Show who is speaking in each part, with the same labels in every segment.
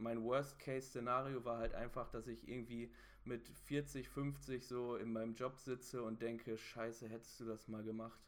Speaker 1: mein Worst-Case-Szenario war halt einfach, dass ich irgendwie mit 40, 50 so in meinem Job sitze und denke, scheiße, hättest du das mal gemacht.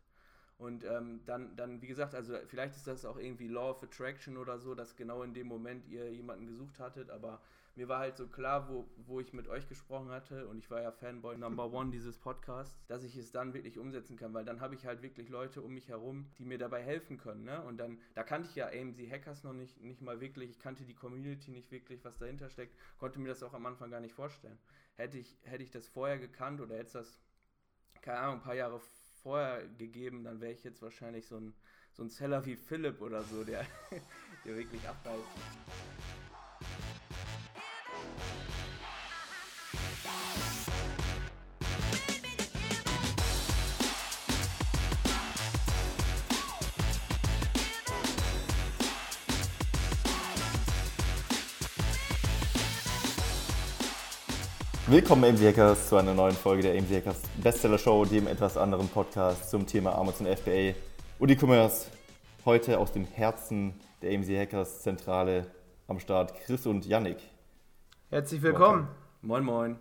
Speaker 1: Und ähm, dann, dann, wie gesagt, also vielleicht ist das auch irgendwie Law of Attraction oder so, dass genau in dem Moment ihr jemanden gesucht hattet, aber mir war halt so klar, wo, wo ich mit euch gesprochen hatte und ich war ja Fanboy Number One dieses Podcasts, dass ich es dann wirklich umsetzen kann, weil dann habe ich halt wirklich Leute um mich herum, die mir dabei helfen können. Ne? Und dann, da kannte ich ja AMC Hackers noch nicht, nicht mal wirklich, ich kannte die Community nicht wirklich, was dahinter steckt, konnte mir das auch am Anfang gar nicht vorstellen. Hätte ich, hätte ich das vorher gekannt oder hätte es das, keine Ahnung, ein paar Jahre vorher gegeben, dann wäre ich jetzt wahrscheinlich so ein, so ein Seller wie Philipp oder so, der, der wirklich abreißt.
Speaker 2: Willkommen AMC Hackers zu einer neuen Folge der AMC Hackers Bestseller Show, dem etwas anderen Podcast zum Thema Amazon FBA und E-Commerce. Heute aus dem Herzen der AMC Hackers Zentrale am Start Chris und Yannick.
Speaker 3: Herzlich willkommen.
Speaker 1: Moin, moin.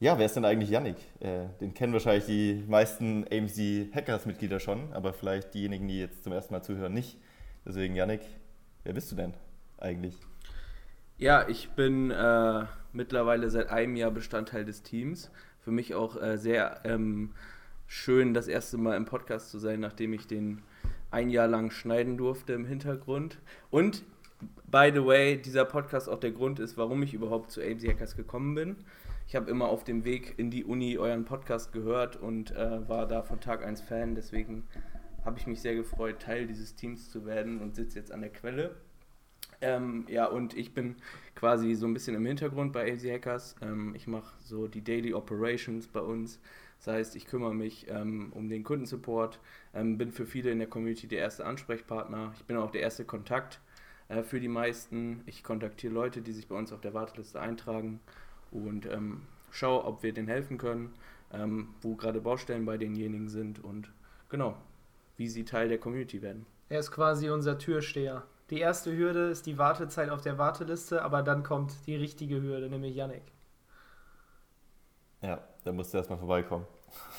Speaker 2: Ja, wer ist denn eigentlich Yannick? Äh, den kennen wahrscheinlich die meisten AMC Hackers Mitglieder schon, aber vielleicht diejenigen, die jetzt zum ersten Mal zuhören, nicht. Deswegen Yannick, wer bist du denn eigentlich?
Speaker 1: Ja, ich bin äh, mittlerweile seit einem Jahr Bestandteil des Teams. Für mich auch äh, sehr ähm, schön, das erste Mal im Podcast zu sein, nachdem ich den ein Jahr lang schneiden durfte im Hintergrund. Und, by the way, dieser Podcast auch der Grund ist, warum ich überhaupt zu AMC Hackers gekommen bin. Ich habe immer auf dem Weg in die Uni euren Podcast gehört und äh, war da von Tag 1 Fan. Deswegen habe ich mich sehr gefreut, Teil dieses Teams zu werden und sitze jetzt an der Quelle. Ähm, ja, und ich bin quasi so ein bisschen im Hintergrund bei AZ Hackers. Ähm, ich mache so die Daily Operations bei uns. Das heißt, ich kümmere mich ähm, um den Kundensupport, ähm, bin für viele in der Community der erste Ansprechpartner. Ich bin auch der erste Kontakt äh, für die meisten. Ich kontaktiere Leute, die sich bei uns auf der Warteliste eintragen und ähm, schaue, ob wir denen helfen können, ähm, wo gerade Baustellen bei denjenigen sind und genau, wie sie Teil der Community werden.
Speaker 3: Er ist quasi unser Türsteher. Die erste Hürde ist die Wartezeit auf der Warteliste, aber dann kommt die richtige Hürde, nämlich Yannick.
Speaker 2: Ja, da musst du erstmal vorbeikommen.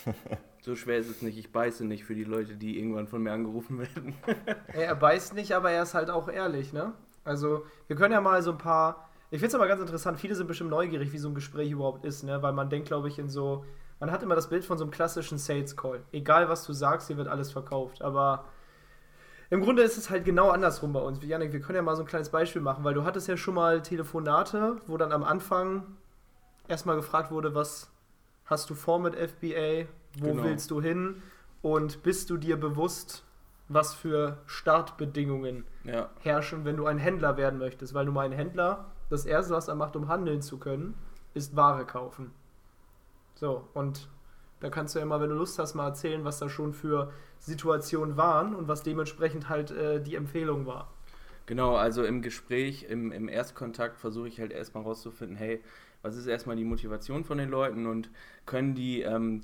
Speaker 1: so schwer ist es nicht. Ich beiße nicht für die Leute, die irgendwann von mir angerufen werden.
Speaker 3: er beißt nicht, aber er ist halt auch ehrlich, ne? Also, wir können ja mal so ein paar. Ich finde es aber ganz interessant, viele sind bestimmt neugierig, wie so ein Gespräch überhaupt ist, ne? Weil man denkt, glaube ich, in so. Man hat immer das Bild von so einem klassischen Sales Call. Egal, was du sagst, hier wird alles verkauft. Aber im Grunde ist es halt genau andersrum bei uns. Janik, wir können ja mal so ein kleines Beispiel machen, weil du hattest ja schon mal Telefonate, wo dann am Anfang erstmal gefragt wurde, was hast du vor mit FBA, wo genau. willst du hin und bist du dir bewusst, was für Startbedingungen ja. herrschen, wenn du ein Händler werden möchtest. Weil du mal ein Händler, das Erste, was er macht, um handeln zu können, ist Ware kaufen. So, und da kannst du ja mal, wenn du Lust hast, mal erzählen, was da schon für Situationen waren und was dementsprechend halt äh, die Empfehlung war.
Speaker 1: Genau, also im Gespräch, im, im Erstkontakt versuche ich halt erstmal rauszufinden, hey, was ist erstmal die Motivation von den Leuten und können die ähm,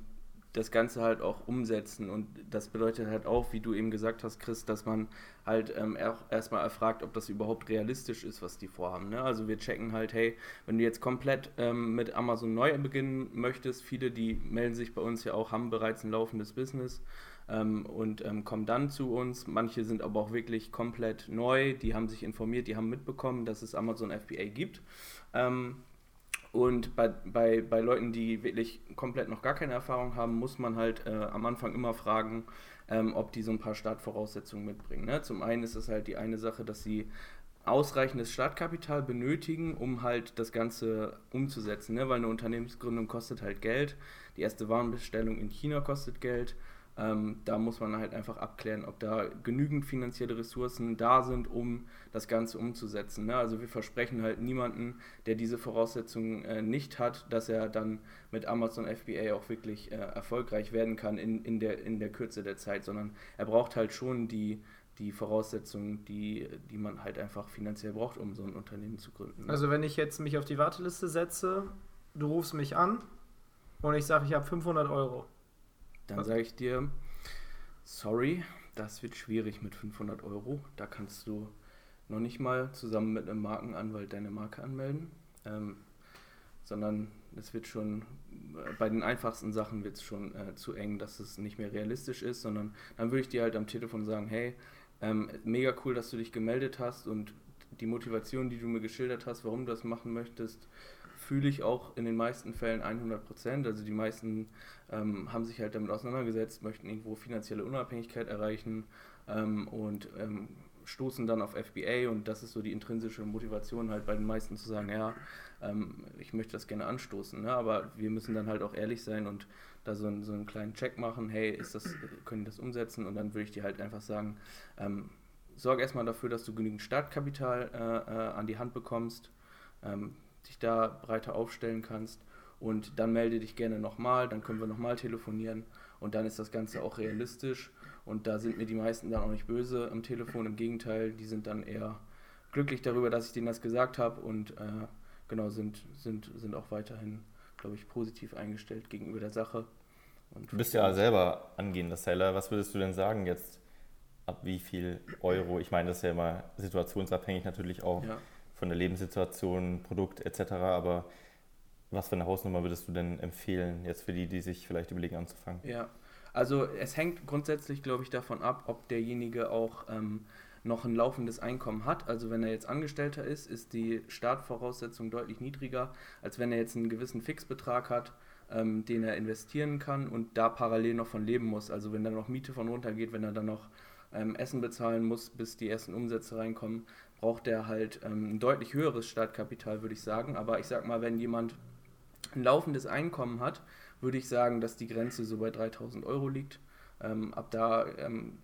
Speaker 1: das Ganze halt auch umsetzen. Und das bedeutet halt auch, wie du eben gesagt hast, Chris, dass man halt ähm, erstmal erfragt, ob das überhaupt realistisch ist, was die vorhaben. Ne? Also wir checken halt, hey, wenn du jetzt komplett ähm, mit Amazon neu beginnen möchtest, viele, die melden sich bei uns ja auch, haben bereits ein laufendes Business ähm, und ähm, kommen dann zu uns. Manche sind aber auch wirklich komplett neu, die haben sich informiert, die haben mitbekommen, dass es Amazon FBA gibt. Ähm, und bei, bei, bei Leuten, die wirklich komplett noch gar keine Erfahrung haben, muss man halt äh, am Anfang immer fragen, ähm, ob die so ein paar Startvoraussetzungen mitbringen. Ne? Zum einen ist es halt die eine Sache, dass sie ausreichendes Startkapital benötigen, um halt das Ganze umzusetzen, ne? weil eine Unternehmensgründung kostet halt Geld. Die erste Warenbestellung in China kostet Geld ähm, da muss man halt einfach abklären, ob da genügend finanzielle Ressourcen da sind, um das Ganze umzusetzen. Ne? Also wir versprechen halt niemanden, der diese Voraussetzungen äh, nicht hat, dass er dann mit Amazon FBA auch wirklich äh, erfolgreich werden kann in, in, der, in der Kürze der Zeit, sondern er braucht halt schon die, die Voraussetzungen, die, die man halt einfach finanziell braucht, um so ein Unternehmen zu gründen.
Speaker 3: Ne? Also wenn ich jetzt mich auf die Warteliste setze, du rufst mich an und ich sage, ich habe 500 Euro
Speaker 1: dann sage ich dir, sorry, das wird schwierig mit 500 Euro. Da kannst du noch nicht mal zusammen mit einem Markenanwalt deine Marke anmelden, ähm, sondern es wird schon, äh, bei den einfachsten Sachen wird es schon äh, zu eng, dass es nicht mehr realistisch ist, sondern dann würde ich dir halt am Telefon sagen, hey, ähm, mega cool, dass du dich gemeldet hast und die Motivation, die du mir geschildert hast, warum du das machen möchtest, fühle ich auch in den meisten Fällen 100 Prozent. Also die meisten ähm, haben sich halt damit auseinandergesetzt, möchten irgendwo finanzielle Unabhängigkeit erreichen ähm, und ähm, stoßen dann auf FBA und das ist so die intrinsische Motivation halt bei den meisten zu sagen, ja, ähm, ich möchte das gerne anstoßen, ne? aber wir müssen dann halt auch ehrlich sein und da so, ein, so einen kleinen Check machen, hey, ist das, können die das umsetzen und dann würde ich dir halt einfach sagen, ähm, sorge erstmal dafür, dass du genügend Startkapital äh, äh, an die Hand bekommst, ähm, dich da breiter aufstellen kannst und dann melde dich gerne nochmal, dann können wir nochmal telefonieren und dann ist das Ganze auch realistisch und da sind mir die meisten dann auch nicht böse am Telefon, im Gegenteil, die sind dann eher glücklich darüber, dass ich denen das gesagt habe und äh, genau sind, sind, sind auch weiterhin, glaube ich, positiv eingestellt gegenüber der Sache.
Speaker 2: Und du bist ja selber angehender Seller. Was würdest du denn sagen jetzt, ab wie viel Euro? Ich meine, das ist ja immer situationsabhängig natürlich auch ja. Von der Lebenssituation, Produkt etc. Aber was für eine Hausnummer würdest du denn empfehlen, jetzt für die, die sich vielleicht überlegen anzufangen?
Speaker 1: Ja, also es hängt grundsätzlich, glaube ich, davon ab, ob derjenige auch ähm, noch ein laufendes Einkommen hat. Also wenn er jetzt Angestellter ist, ist die Startvoraussetzung deutlich niedriger, als wenn er jetzt einen gewissen Fixbetrag hat, ähm, den er investieren kann und da parallel noch von leben muss. Also wenn da noch Miete von runtergeht, wenn er dann noch ähm, Essen bezahlen muss, bis die ersten Umsätze reinkommen, braucht er halt ähm, ein deutlich höheres Startkapital, würde ich sagen. Aber ich sag mal, wenn jemand ein laufendes Einkommen hat, würde ich sagen, dass die Grenze so bei 3000 Euro liegt. Ähm, ab da ähm,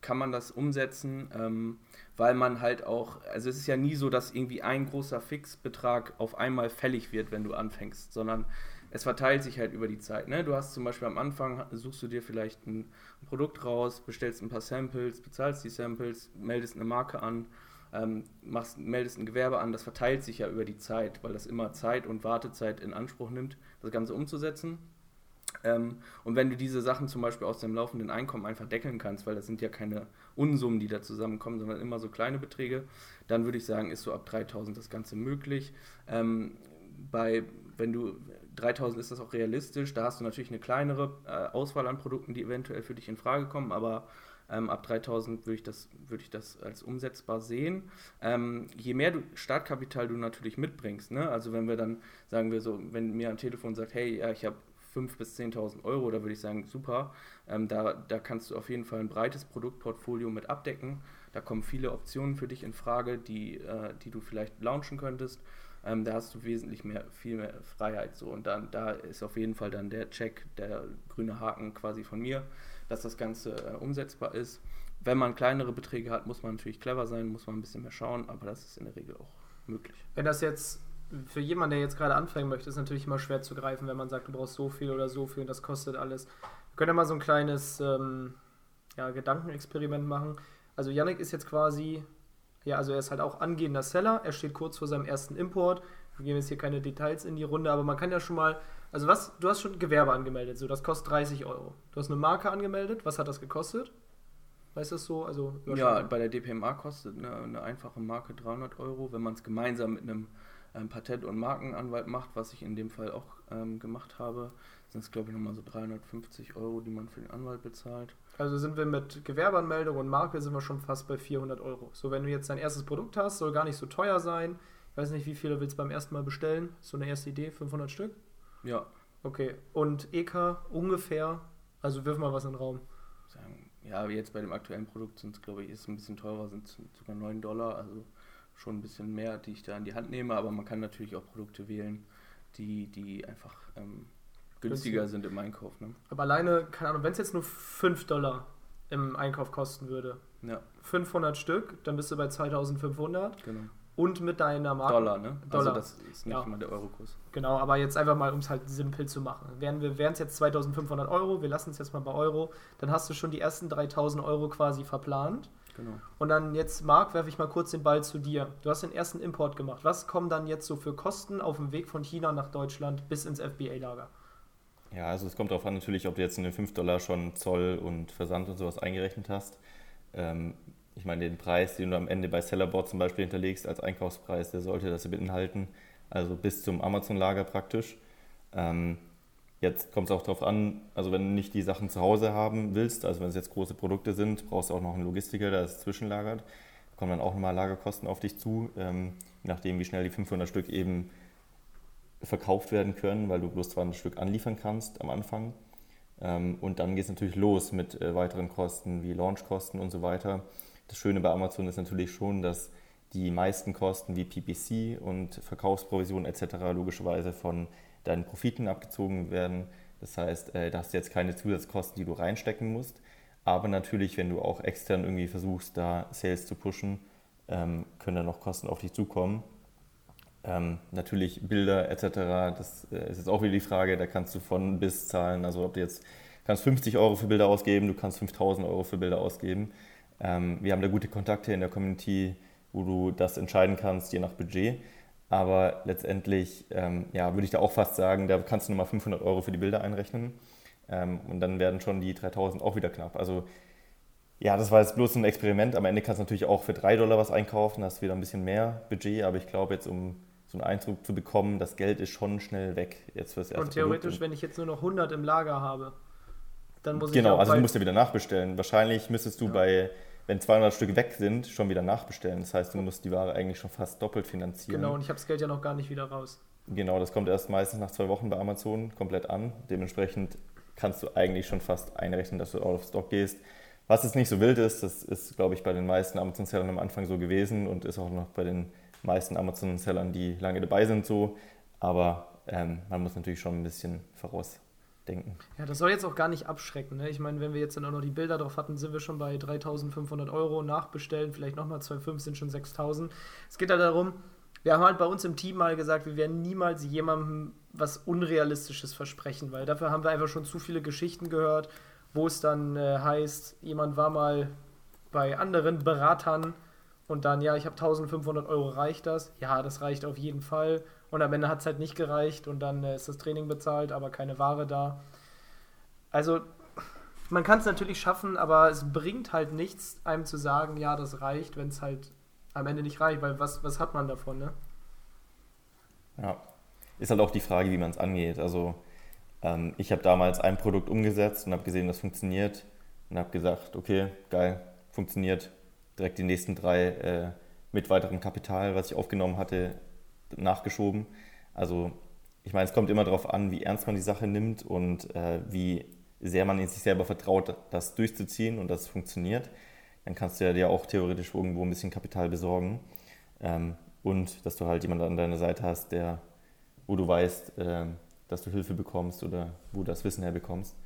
Speaker 1: kann man das umsetzen, ähm, weil man halt auch, also es ist ja nie so, dass irgendwie ein großer Fixbetrag auf einmal fällig wird, wenn du anfängst, sondern es verteilt sich halt über die Zeit. Ne? Du hast zum Beispiel am Anfang, suchst du dir vielleicht ein, ein Produkt raus, bestellst ein paar Samples, bezahlst die Samples, meldest eine Marke an, ähm, machst, meldest ein Gewerbe an, das verteilt sich ja über die Zeit, weil das immer Zeit und Wartezeit in Anspruch nimmt, das Ganze umzusetzen. Ähm, und wenn du diese Sachen zum Beispiel aus deinem laufenden Einkommen einfach deckeln kannst, weil das sind ja keine Unsummen, die da zusammenkommen, sondern immer so kleine Beträge, dann würde ich sagen, ist so ab 3000 das Ganze möglich. Ähm, bei, wenn du 3000 ist das auch realistisch, da hast du natürlich eine kleinere äh, Auswahl an Produkten, die eventuell für dich in Frage kommen, aber ähm, ab 3000 würde ich, das, würd ich das als umsetzbar sehen. Ähm, je mehr du Startkapital du natürlich mitbringst, ne? also wenn wir dann, sagen wir so, wenn mir am Telefon sagt, hey, ja, ich habe 5.000 bis 10.000 Euro, da würde ich sagen, super. Ähm, da, da kannst du auf jeden Fall ein breites Produktportfolio mit abdecken. Da kommen viele Optionen für dich in Frage, die, äh, die du vielleicht launchen könntest. Ähm, da hast du wesentlich mehr, viel mehr Freiheit. So. Und dann, da ist auf jeden Fall dann der Check, der grüne Haken quasi von mir, dass das Ganze äh, umsetzbar ist. Wenn man kleinere Beträge hat, muss man natürlich clever sein, muss man ein bisschen mehr schauen, aber das ist in der Regel auch möglich.
Speaker 3: Wenn das jetzt für jemanden, der jetzt gerade anfangen möchte, ist natürlich immer schwer zu greifen, wenn man sagt, du brauchst so viel oder so viel und das kostet alles. Wir können ja mal so ein kleines ähm, ja, Gedankenexperiment machen. Also Yannick ist jetzt quasi, ja, also er ist halt auch angehender Seller, er steht kurz vor seinem ersten Import. Wir geben jetzt hier keine Details in die Runde, aber man kann ja schon mal, also was, du hast schon Gewerbe angemeldet, so das kostet 30 Euro. Du hast eine Marke angemeldet, was hat das gekostet? Weißt du das so? Also,
Speaker 1: ja, bei der DPMA kostet eine, eine einfache Marke 300 Euro, wenn man es gemeinsam mit einem ähm, Patent- und Markenanwalt macht, was ich in dem Fall auch ähm, gemacht habe, sind es glaube ich nochmal so 350 Euro, die man für den Anwalt bezahlt.
Speaker 3: Also sind wir mit Gewerbeanmeldung und Marke sind wir schon fast bei 400 Euro. So, wenn du jetzt dein erstes Produkt hast, soll gar nicht so teuer sein. Ich weiß nicht, wie viele willst du beim ersten Mal bestellen? So eine erste Idee, 500 Stück?
Speaker 1: Ja.
Speaker 3: Okay, und EK ungefähr, also wirf mal was in den Raum.
Speaker 1: Ja, jetzt bei dem aktuellen Produkt sind es, glaube ich, ist ein bisschen teurer, sind es sogar 9 Dollar, also schon ein bisschen mehr, die ich da in die Hand nehme, aber man kann natürlich auch Produkte wählen, die, die einfach ähm, günstiger sind im Einkauf. Ne?
Speaker 3: Aber alleine, keine Ahnung, wenn es jetzt nur 5 Dollar im Einkauf kosten würde,
Speaker 1: ja.
Speaker 3: 500 Stück, dann bist du bei 2500.
Speaker 1: Genau.
Speaker 3: Und mit deiner Marke.
Speaker 1: Dollar, ne?
Speaker 3: Also Dollar.
Speaker 1: Also das ist nicht ja. mal der Eurokurs.
Speaker 3: Genau, aber jetzt einfach mal, um es halt simpel zu machen. Wären es jetzt 2500 Euro, wir lassen es jetzt mal bei Euro, dann hast du schon die ersten 3000 Euro quasi verplant.
Speaker 1: Genau.
Speaker 3: Und dann jetzt, Marc, werfe ich mal kurz den Ball zu dir. Du hast den ersten Import gemacht. Was kommen dann jetzt so für Kosten auf dem Weg von China nach Deutschland bis ins FBA-Lager?
Speaker 2: Ja, also es kommt darauf an natürlich, ob du jetzt in den 5 Dollar schon Zoll und Versand und sowas eingerechnet hast. Ähm, ich meine, den Preis, den du am Ende bei Sellerboard zum Beispiel hinterlegst als Einkaufspreis, der sollte das beinhalten, also bis zum Amazon-Lager praktisch. Ähm, jetzt kommt es auch darauf an, also wenn du nicht die Sachen zu Hause haben willst, also wenn es jetzt große Produkte sind, brauchst du auch noch einen Logistiker, der es zwischenlagert. Da kommen dann auch nochmal Lagerkosten auf dich zu, ähm, je nachdem, wie schnell die 500 Stück eben verkauft werden können, weil du bloß 200 Stück anliefern kannst am Anfang. Ähm, und dann geht es natürlich los mit äh, weiteren Kosten wie Launchkosten und so weiter. Das Schöne bei Amazon ist natürlich schon, dass die meisten Kosten wie PPC und Verkaufsprovision etc. logischerweise von deinen Profiten abgezogen werden. Das heißt, äh, da hast du jetzt keine Zusatzkosten, die du reinstecken musst. Aber natürlich, wenn du auch extern irgendwie versuchst, da Sales zu pushen, ähm, können da noch Kosten auf dich zukommen. Ähm, natürlich Bilder etc., das äh, ist jetzt auch wieder die Frage, da kannst du von bis zahlen. Also ob du jetzt kannst 50 Euro für Bilder ausgeben, du kannst 5000 Euro für Bilder ausgeben. Ähm, wir haben da gute Kontakte in der Community, wo du das entscheiden kannst, je nach Budget. Aber letztendlich ähm, ja, würde ich da auch fast sagen, da kannst du nochmal 500 Euro für die Bilder einrechnen. Ähm, und dann werden schon die 3000 auch wieder knapp. Also ja, das war jetzt bloß ein Experiment. Am Ende kannst du natürlich auch für 3 Dollar was einkaufen, hast wieder ein bisschen mehr Budget. Aber ich glaube, jetzt um so einen Eindruck zu bekommen, das Geld ist schon schnell weg jetzt fürs
Speaker 3: erste Und theoretisch, wenn ich jetzt nur noch 100 im Lager habe, dann muss
Speaker 2: genau, ich also du musst ja wieder nachbestellen. Wahrscheinlich müsstest du ja. bei, wenn 200 Stück weg sind, schon wieder nachbestellen. Das heißt, du musst die Ware eigentlich schon fast doppelt finanzieren.
Speaker 3: Genau, und ich habe das Geld ja noch gar nicht wieder raus.
Speaker 2: Genau, das kommt erst meistens nach zwei Wochen bei Amazon komplett an. Dementsprechend kannst du eigentlich schon fast einrechnen, dass du out of stock gehst. Was jetzt nicht so wild ist, das ist, glaube ich, bei den meisten Amazon-Sellern am Anfang so gewesen und ist auch noch bei den meisten Amazon-Sellern, die lange dabei sind, so. Aber ähm, man muss natürlich schon ein bisschen vorausdenken.
Speaker 3: Ja, das soll jetzt auch gar nicht abschrecken. Ne? Ich meine, wenn wir jetzt dann auch noch die Bilder drauf hatten, sind wir schon bei 3500 Euro. Nachbestellen, vielleicht nochmal 2,5 sind schon 6000. Es geht halt darum, wir haben halt bei uns im Team mal gesagt, wir werden niemals jemandem was Unrealistisches versprechen, weil dafür haben wir einfach schon zu viele Geschichten gehört, wo es dann äh, heißt, jemand war mal bei anderen Beratern und dann, ja, ich habe 1500 Euro, reicht das? Ja, das reicht auf jeden Fall. Und am Ende hat es halt nicht gereicht und dann äh, ist das Training bezahlt, aber keine Ware da. Also, man kann es natürlich schaffen, aber es bringt halt nichts, einem zu sagen, ja, das reicht, wenn es halt am Ende nicht reicht, weil was, was hat man davon, ne?
Speaker 2: Ja, ist halt auch die Frage, wie man es angeht. Also, ähm, ich habe damals ein Produkt umgesetzt und habe gesehen, das funktioniert und habe gesagt, okay, geil, funktioniert, direkt die nächsten drei äh, mit weiterem Kapital, was ich aufgenommen hatte, nachgeschoben. Also ich meine, es kommt immer darauf an, wie ernst man die Sache nimmt und äh, wie sehr man in sich selber vertraut, das durchzuziehen und dass es funktioniert. Dann kannst du ja dir auch theoretisch irgendwo ein bisschen Kapital besorgen. Ähm, und dass du halt jemanden an deiner Seite hast, der, wo du weißt, äh, dass du Hilfe bekommst oder wo du das Wissen herbekommst.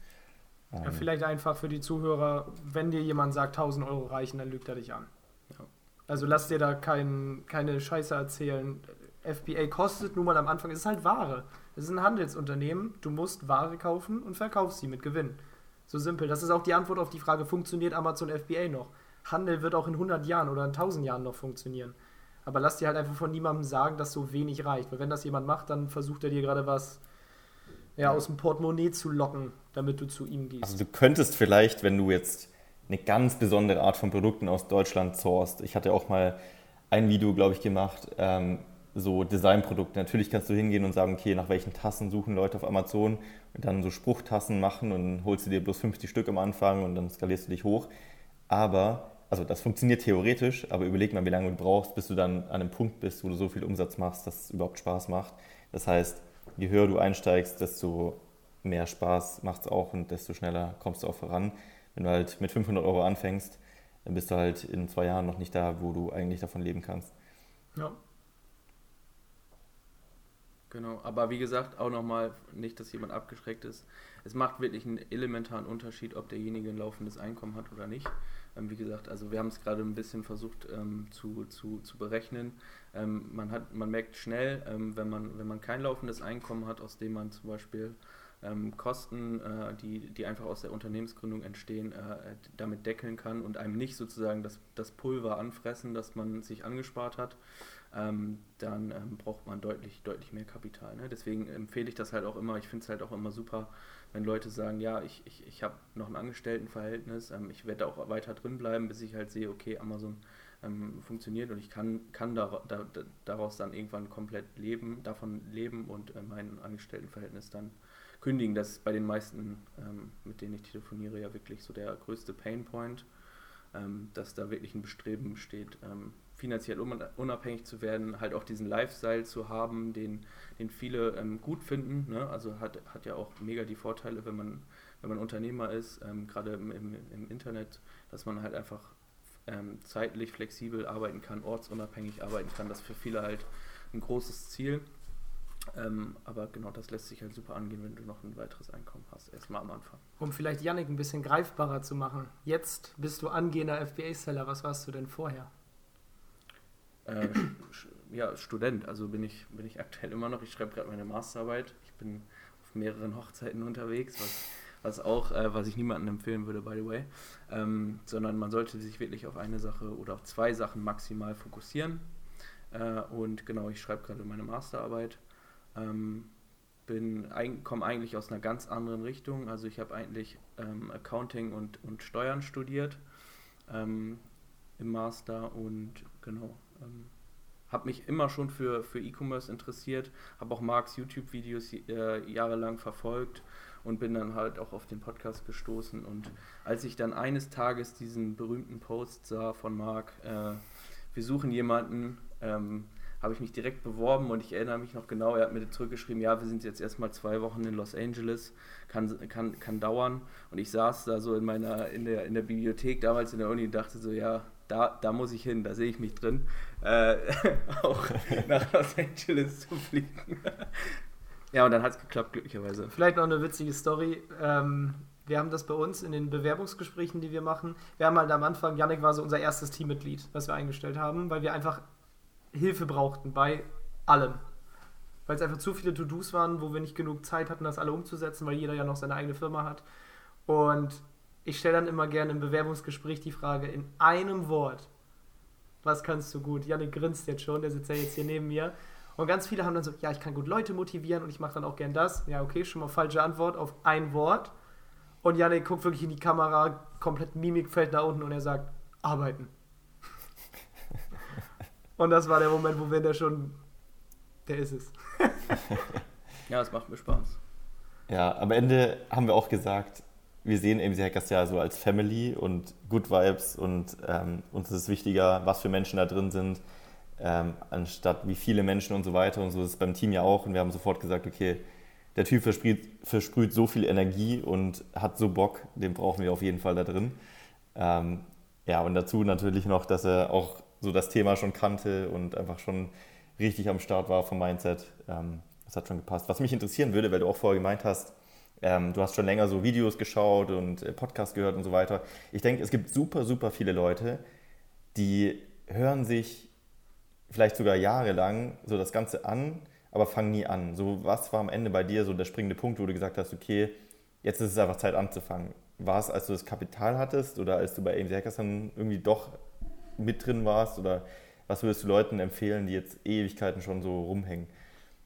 Speaker 3: Ja, ähm. vielleicht einfach für die Zuhörer, wenn dir jemand sagt, 1000 Euro reichen, dann lügt er dich an. Ja. Also lass dir da kein, keine Scheiße erzählen. FBA kostet nun mal am Anfang, es ist halt Ware. Es ist ein Handelsunternehmen, du musst Ware kaufen und verkaufst sie mit Gewinn. So simpel. Das ist auch die Antwort auf die Frage, funktioniert Amazon FBA noch? Handel wird auch in 100 Jahren oder in 1000 Jahren noch funktionieren. Aber lass dir halt einfach von niemandem sagen, dass so wenig reicht. Weil wenn das jemand macht, dann versucht er dir gerade was ja, aus dem Portemonnaie zu locken, damit du zu ihm gehst.
Speaker 2: Also du könntest vielleicht, wenn du jetzt eine ganz besondere Art von Produkten aus Deutschland sourst, ich hatte auch mal ein Video, glaube ich, gemacht, ähm, so Designprodukte. Natürlich kannst du hingehen und sagen, okay, nach welchen Tassen suchen Leute auf Amazon und dann so Spruchtassen machen und holst du dir bloß 50 Stück am Anfang und dann skalierst du dich hoch. Aber, also das funktioniert theoretisch, aber überleg mal, wie lange du brauchst, bis du dann an einem Punkt bist, wo du so viel Umsatz machst, dass es überhaupt Spaß macht. Das heißt, je höher du einsteigst, desto mehr Spaß macht es auch und desto schneller kommst du auch voran. Wenn du halt mit 500 Euro anfängst, dann bist du halt in zwei Jahren noch nicht da, wo du eigentlich davon leben kannst.
Speaker 1: Ja. Genau, aber wie gesagt, auch nochmal, nicht, dass jemand abgeschreckt ist. Es macht wirklich einen elementaren Unterschied, ob derjenige ein laufendes Einkommen hat oder nicht. Ähm, wie gesagt, also wir haben es gerade ein bisschen versucht ähm, zu, zu, zu berechnen. Ähm, man, hat, man merkt schnell, ähm, wenn, man, wenn man kein laufendes Einkommen hat, aus dem man zum Beispiel ähm, Kosten, äh, die, die einfach aus der Unternehmensgründung entstehen, äh, damit deckeln kann und einem nicht sozusagen das, das Pulver anfressen, das man sich angespart hat. Ähm, dann ähm, braucht man deutlich, deutlich mehr Kapital. Ne? Deswegen empfehle ich das halt auch immer. Ich finde es halt auch immer super, wenn Leute sagen, ja, ich, ich, ich habe noch ein Angestelltenverhältnis, ähm, ich werde auch weiter drin bleiben, bis ich halt sehe, okay, Amazon ähm, funktioniert und ich kann, kann da, da, daraus dann irgendwann komplett leben, davon leben und äh, mein Angestelltenverhältnis dann kündigen. Das ist bei den meisten, ähm, mit denen ich telefoniere, ja wirklich so der größte Painpoint, ähm, dass da wirklich ein Bestreben besteht, finanziell unabhängig zu werden, halt auch diesen Lifestyle zu haben, den, den viele ähm, gut finden. Ne? Also hat, hat ja auch mega die Vorteile, wenn man, wenn man Unternehmer ist, ähm, gerade im, im, im, Internet, dass man halt einfach ähm, zeitlich flexibel arbeiten kann, ortsunabhängig arbeiten kann. Das ist für viele halt ein großes Ziel. Ähm, aber genau das lässt sich halt super angehen, wenn du noch ein weiteres Einkommen hast, erstmal am Anfang.
Speaker 3: Um vielleicht Yannick ein bisschen greifbarer zu machen. Jetzt bist du angehender FBA-Seller. Was warst du denn vorher?
Speaker 1: Äh, ja, Student, also bin ich, bin ich aktuell immer noch. Ich schreibe gerade meine Masterarbeit. Ich bin auf mehreren Hochzeiten unterwegs, was, was auch, äh, was ich niemandem empfehlen würde, by the way. Ähm, sondern man sollte sich wirklich auf eine Sache oder auf zwei Sachen maximal fokussieren. Äh, und genau, ich schreibe gerade meine Masterarbeit. Ähm, bin komme eigentlich aus einer ganz anderen Richtung. Also ich habe eigentlich ähm, Accounting und, und Steuern studiert ähm, im Master und genau ähm, habe mich immer schon für, für E-Commerce interessiert, habe auch Marks YouTube-Videos äh, jahrelang verfolgt und bin dann halt auch auf den Podcast gestoßen. Und als ich dann eines Tages diesen berühmten Post sah von Mark, äh, wir suchen jemanden, ähm, habe ich mich direkt beworben und ich erinnere mich noch genau, er hat mir zurückgeschrieben, ja, wir sind jetzt erstmal zwei Wochen in Los Angeles, kann, kann, kann dauern. Und ich saß da so in meiner, in der, in der Bibliothek damals in der Uni und dachte so, ja, da, da muss ich hin, da sehe ich mich drin, äh, auch nach Los Angeles zu fliegen. ja, und dann hat es geklappt, glücklicherweise.
Speaker 3: Vielleicht noch eine witzige Story. Ähm, wir haben das bei uns in den Bewerbungsgesprächen, die wir machen. Wir haben halt am Anfang, Yannick war so unser erstes Teammitglied, was wir eingestellt haben, weil wir einfach Hilfe brauchten bei allem. Weil es einfach zu viele To-Dos waren, wo wir nicht genug Zeit hatten, das alle umzusetzen, weil jeder ja noch seine eigene Firma hat. Und ich stelle dann immer gerne im Bewerbungsgespräch die Frage in einem Wort, was kannst du gut? Janik grinst jetzt schon, der sitzt ja jetzt hier neben mir. Und ganz viele haben dann so, ja, ich kann gut Leute motivieren und ich mache dann auch gern das. Ja, okay, schon mal falsche Antwort auf ein Wort. Und Janik guckt wirklich in die Kamera, komplett Mimik fällt nach unten und er sagt, arbeiten. und das war der Moment, wo wir da schon, der ist es.
Speaker 1: ja, es macht mir Spaß.
Speaker 2: Ja, am Ende haben wir auch gesagt, wir sehen AMC Hackers ja so als Family und Good Vibes und ähm, uns ist es wichtiger, was für Menschen da drin sind, ähm, anstatt wie viele Menschen und so weiter. Und so ist es beim Team ja auch. Und wir haben sofort gesagt, okay, der Typ versprüht, versprüht so viel Energie und hat so Bock, den brauchen wir auf jeden Fall da drin. Ähm, ja, und dazu natürlich noch, dass er auch so das Thema schon kannte und einfach schon richtig am Start war vom Mindset. Ähm, das hat schon gepasst. Was mich interessieren würde, weil du auch vorher gemeint hast, ähm, du hast schon länger so Videos geschaut und äh, Podcasts gehört und so weiter. Ich denke, es gibt super, super viele Leute, die hören sich vielleicht sogar jahrelang so das Ganze an, aber fangen nie an. So, was war am Ende bei dir so der springende Punkt, wo du gesagt hast, okay, jetzt ist es einfach Zeit anzufangen? War es, als du das Kapital hattest oder als du bei AMC Hackers dann irgendwie doch mit drin warst? Oder was würdest du Leuten empfehlen, die jetzt Ewigkeiten schon so rumhängen?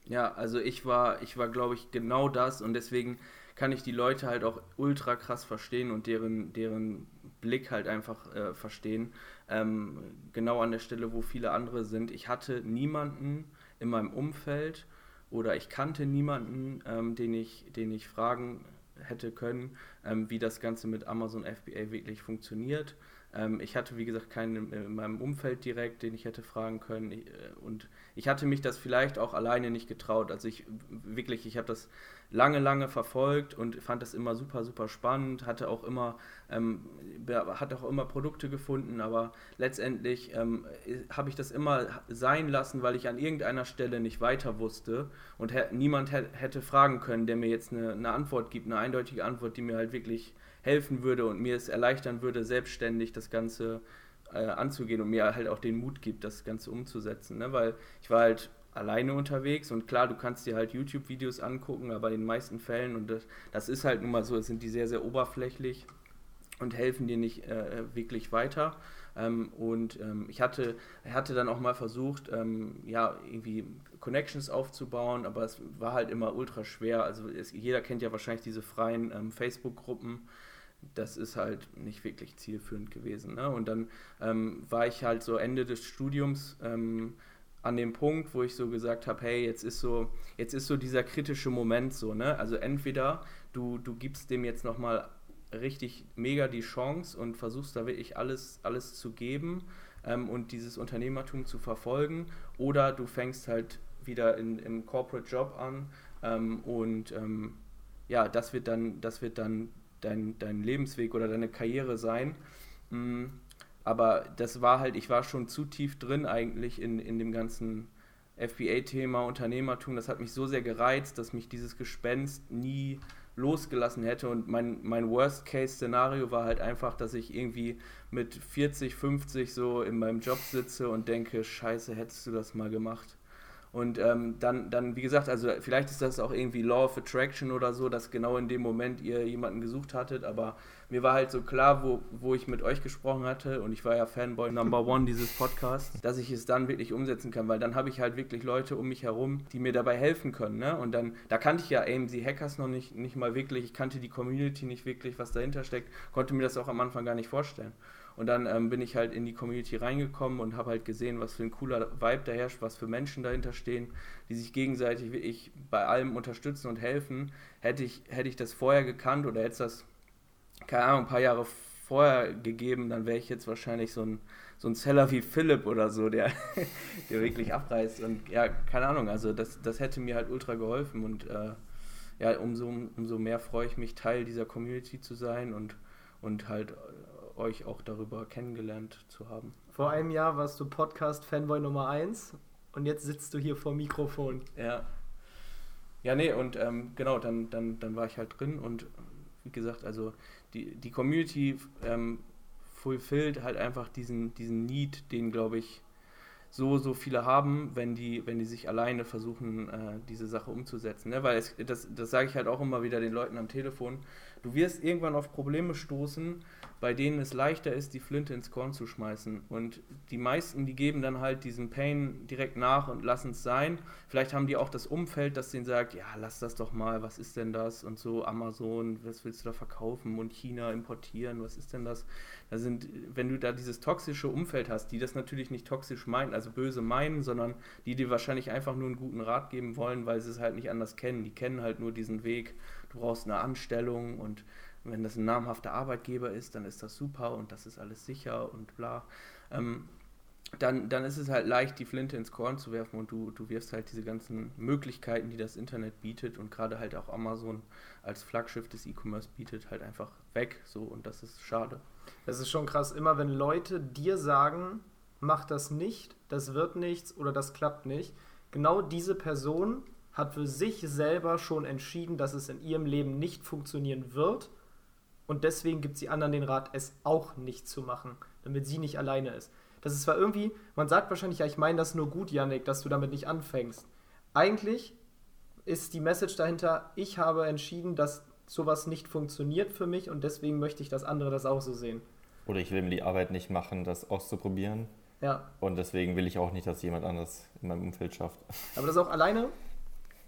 Speaker 1: Ja, also ich war, ich war, glaube ich, genau das und deswegen kann ich die Leute halt auch ultra krass verstehen und deren, deren Blick halt einfach äh, verstehen. Ähm, genau an der Stelle, wo viele andere sind. Ich hatte niemanden in meinem Umfeld oder ich kannte niemanden, ähm, den, ich, den ich fragen hätte können, ähm, wie das Ganze mit Amazon FBA wirklich funktioniert. Ähm, ich hatte, wie gesagt, keinen in meinem Umfeld direkt, den ich hätte fragen können. Ich, äh, und ich hatte mich das vielleicht auch alleine nicht getraut. Also ich wirklich, ich habe das lange, lange verfolgt und fand das immer super, super spannend, hatte auch immer, ähm, hatte auch immer Produkte gefunden, aber letztendlich ähm, habe ich das immer sein lassen, weil ich an irgendeiner Stelle nicht weiter wusste und niemand hätte fragen können, der mir jetzt eine, eine Antwort gibt, eine eindeutige Antwort, die mir halt wirklich helfen würde und mir es erleichtern würde, selbstständig das Ganze äh, anzugehen und mir halt auch den Mut gibt, das Ganze umzusetzen. Ne? Weil ich war halt alleine unterwegs und klar, du kannst dir halt YouTube-Videos angucken, aber in den meisten Fällen, und das, das ist halt nun mal so, sind die sehr, sehr oberflächlich und helfen dir nicht äh, wirklich weiter. Ähm, und ähm, ich hatte, hatte dann auch mal versucht, ähm, ja, irgendwie Connections aufzubauen, aber es war halt immer ultra schwer. Also es, jeder kennt ja wahrscheinlich diese freien ähm, Facebook-Gruppen. Das ist halt nicht wirklich zielführend gewesen. Ne? Und dann ähm, war ich halt so Ende des Studiums ähm, an dem Punkt, wo ich so gesagt habe, hey, jetzt ist so, jetzt ist so dieser kritische Moment so, ne? Also entweder du, du gibst dem jetzt nochmal richtig mega die Chance und versuchst da wirklich alles, alles zu geben ähm, und dieses Unternehmertum zu verfolgen. Oder du fängst halt wieder in, im Corporate Job an ähm, und ähm, ja, das wird dann, das wird dann dein, dein Lebensweg oder deine Karriere sein. Mhm. Aber das war halt, ich war schon zu tief drin eigentlich in, in dem ganzen FBA-Thema, Unternehmertum. Das hat mich so sehr gereizt, dass mich dieses Gespenst nie losgelassen hätte. Und mein, mein Worst-Case-Szenario war halt einfach, dass ich irgendwie mit 40, 50 so in meinem Job sitze und denke, scheiße, hättest du das mal gemacht. Und ähm, dann, dann, wie gesagt, also vielleicht ist das auch irgendwie Law of Attraction oder so, dass genau in dem Moment ihr jemanden gesucht hattet, aber mir war halt so klar, wo, wo ich mit euch gesprochen hatte und ich war ja Fanboy Number One dieses Podcasts, dass ich es dann wirklich umsetzen kann, weil dann habe ich halt wirklich Leute um mich herum, die mir dabei helfen können. Ne? Und dann, da kannte ich ja AMC Hackers noch nicht, nicht mal wirklich, ich kannte die Community nicht wirklich, was dahinter steckt, konnte mir das auch am Anfang gar nicht vorstellen. Und dann ähm, bin ich halt in die Community reingekommen und habe halt gesehen, was für ein cooler Vibe da herrscht, was für Menschen dahinter stehen, die sich gegenseitig wirklich bei allem unterstützen und helfen. Hätte ich, hätte ich das vorher gekannt oder hätte es das, keine Ahnung, ein paar Jahre vorher gegeben, dann wäre ich jetzt wahrscheinlich so ein, so ein Seller wie Philipp oder so, der, der wirklich abreißt. Und ja, keine Ahnung, also das, das hätte mir halt ultra geholfen und äh, ja, umso, umso mehr freue ich mich, Teil dieser Community zu sein und, und halt euch auch darüber kennengelernt zu haben.
Speaker 3: Vor einem Jahr warst du Podcast-Fanboy Nummer 1 und jetzt sitzt du hier vor Mikrofon.
Speaker 1: Ja. Ja, nee, und ähm, genau, dann, dann, dann war ich halt drin und wie gesagt, also die, die Community ähm, fulfillt halt einfach diesen, diesen Need, den, glaube ich, so, so viele haben, wenn die, wenn die sich alleine versuchen, äh, diese Sache umzusetzen. Ne? Weil es, das, das sage ich halt auch immer wieder den Leuten am Telefon. Du wirst irgendwann auf Probleme stoßen, bei denen es leichter ist, die Flinte ins Korn zu schmeißen. Und die meisten, die geben dann halt diesen Pain direkt nach und lassen es sein. Vielleicht haben die auch das Umfeld, das denen sagt, ja, lass das doch mal, was ist denn das? Und so Amazon, was willst du da verkaufen? Und China importieren, was ist denn das? Da sind, wenn du da dieses toxische Umfeld hast, die das natürlich nicht toxisch meinen, also böse meinen, sondern die dir wahrscheinlich einfach nur einen guten Rat geben wollen, weil sie es halt nicht anders kennen. Die kennen halt nur diesen Weg, du brauchst eine Anstellung und wenn das ein namhafter Arbeitgeber ist, dann ist das super und das ist alles sicher und bla. Ähm, dann, dann ist es halt leicht, die Flinte ins Korn zu werfen und du, du wirfst halt diese ganzen Möglichkeiten, die das Internet bietet und gerade halt auch Amazon als Flaggschiff des E-Commerce bietet, halt einfach weg. So und das ist schade.
Speaker 3: Das ist schon krass, immer wenn Leute dir sagen, mach das nicht, das wird nichts oder das klappt nicht, genau diese Person hat für sich selber schon entschieden, dass es in ihrem Leben nicht funktionieren wird und deswegen gibt sie anderen den Rat, es auch nicht zu machen, damit sie nicht alleine ist. Das ist zwar irgendwie, man sagt wahrscheinlich, ja, ich meine das nur gut, Yannick, dass du damit nicht anfängst. Eigentlich ist die Message dahinter, ich habe entschieden, dass sowas nicht funktioniert für mich und deswegen möchte ich, dass andere das auch so sehen.
Speaker 2: Oder ich will mir die Arbeit nicht machen, das auszuprobieren.
Speaker 3: Ja.
Speaker 2: Und deswegen will ich auch nicht, dass jemand anderes in meinem Umfeld schafft.
Speaker 3: Aber das auch alleine,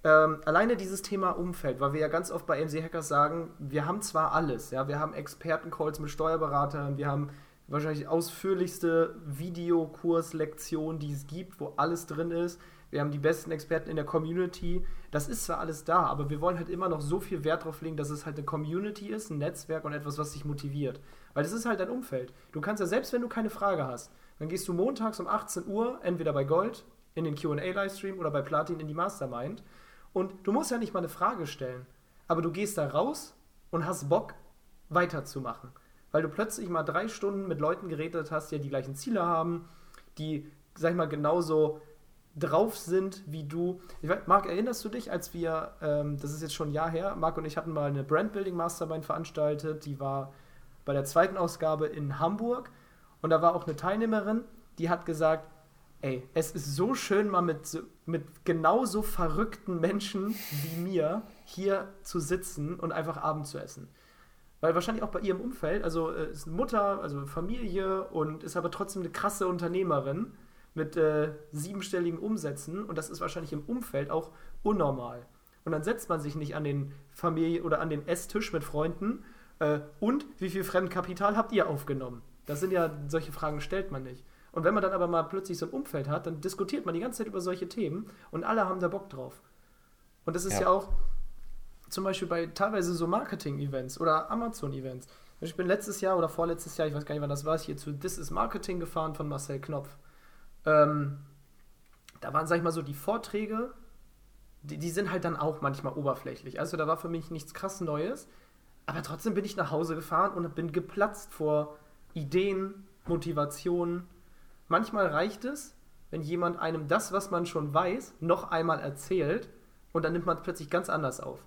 Speaker 3: ähm, alleine dieses Thema Umfeld, weil wir ja ganz oft bei MC Hackers sagen, wir haben zwar alles, ja, wir haben Expertencalls mit Steuerberatern, wir haben wahrscheinlich ausführlichste Videokurslektion, die es gibt, wo alles drin ist. Wir haben die besten Experten in der Community. Das ist zwar alles da, aber wir wollen halt immer noch so viel Wert darauf legen, dass es halt eine Community ist, ein Netzwerk und etwas, was dich motiviert. Weil das ist halt dein Umfeld. Du kannst ja selbst, wenn du keine Frage hast, dann gehst du montags um 18 Uhr entweder bei Gold in den QA-Livestream oder bei Platin in die Mastermind und du musst ja nicht mal eine Frage stellen, aber du gehst da raus und hast Bock, weiterzumachen. Weil du plötzlich mal drei Stunden mit Leuten geredet hast, die ja die gleichen Ziele haben, die, sag ich mal, genauso drauf sind wie du. Weiß, Marc, erinnerst du dich, als wir, ähm, das ist jetzt schon ein Jahr her, Marc und ich hatten mal eine Brandbuilding Mastermind veranstaltet, die war bei der zweiten Ausgabe in Hamburg und da war auch eine Teilnehmerin, die hat gesagt, ey, es ist so schön, mal mit, mit genauso verrückten Menschen wie mir hier zu sitzen und einfach Abend zu essen. Weil wahrscheinlich auch bei ihrem Umfeld, also äh, ist eine Mutter, also Familie und ist aber trotzdem eine krasse Unternehmerin mit äh, siebenstelligen Umsätzen und das ist wahrscheinlich im Umfeld auch unnormal. Und dann setzt man sich nicht an den Familie oder an den Esstisch mit Freunden äh, und wie viel Fremdkapital habt ihr aufgenommen? Das sind ja solche Fragen stellt man nicht. Und wenn man dann aber mal plötzlich so ein Umfeld hat, dann diskutiert man die ganze Zeit über solche Themen und alle haben da Bock drauf. Und das ist ja, ja auch zum Beispiel bei teilweise so Marketing-Events oder Amazon-Events. Ich bin letztes Jahr oder vorletztes Jahr, ich weiß gar nicht, wann das war, hier zu This is Marketing gefahren von Marcel Knopf. Ähm, da waren, sag ich mal, so die Vorträge, die, die sind halt dann auch manchmal oberflächlich. Also da war für mich nichts krass Neues. Aber trotzdem bin ich nach Hause gefahren und bin geplatzt vor Ideen, Motivationen. Manchmal reicht es, wenn jemand einem das, was man schon weiß, noch einmal erzählt und dann nimmt man es plötzlich ganz anders auf.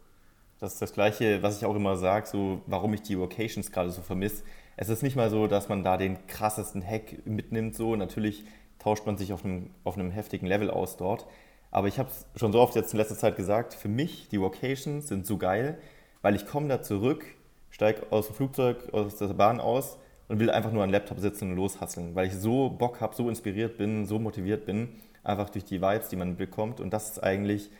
Speaker 2: Das ist das Gleiche, was ich auch immer sage, so, warum ich die Vocations gerade so vermisse. Es ist nicht mal so, dass man da den krassesten Hack mitnimmt. So. Natürlich tauscht man sich auf einem, auf einem heftigen Level aus dort. Aber ich habe es schon so oft jetzt in letzter Zeit gesagt, für mich, die Vocations sind so geil, weil ich komme da zurück, steige aus dem Flugzeug, aus der Bahn aus und will einfach nur an Laptop sitzen und loshasseln, weil ich so Bock habe, so inspiriert bin, so motiviert bin, einfach durch die Vibes, die man bekommt. Und das ist eigentlich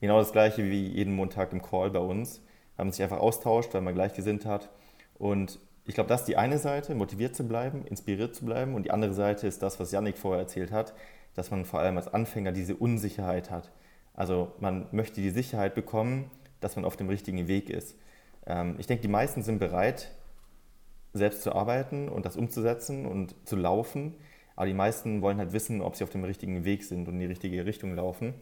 Speaker 2: genau das gleiche wie jeden Montag im Call bei uns. Haben sich einfach austauscht, weil man gleichgesinnt hat. Und ich glaube, das ist die eine Seite, motiviert zu bleiben, inspiriert zu bleiben. Und die andere Seite ist das, was Yannick vorher erzählt hat, dass man vor allem als Anfänger diese Unsicherheit hat. Also man möchte die Sicherheit bekommen, dass man auf dem richtigen Weg ist. Ähm, ich denke, die meisten sind bereit, selbst zu arbeiten und das umzusetzen und zu laufen. Aber die meisten wollen halt wissen, ob sie auf dem richtigen Weg sind und in die richtige Richtung laufen.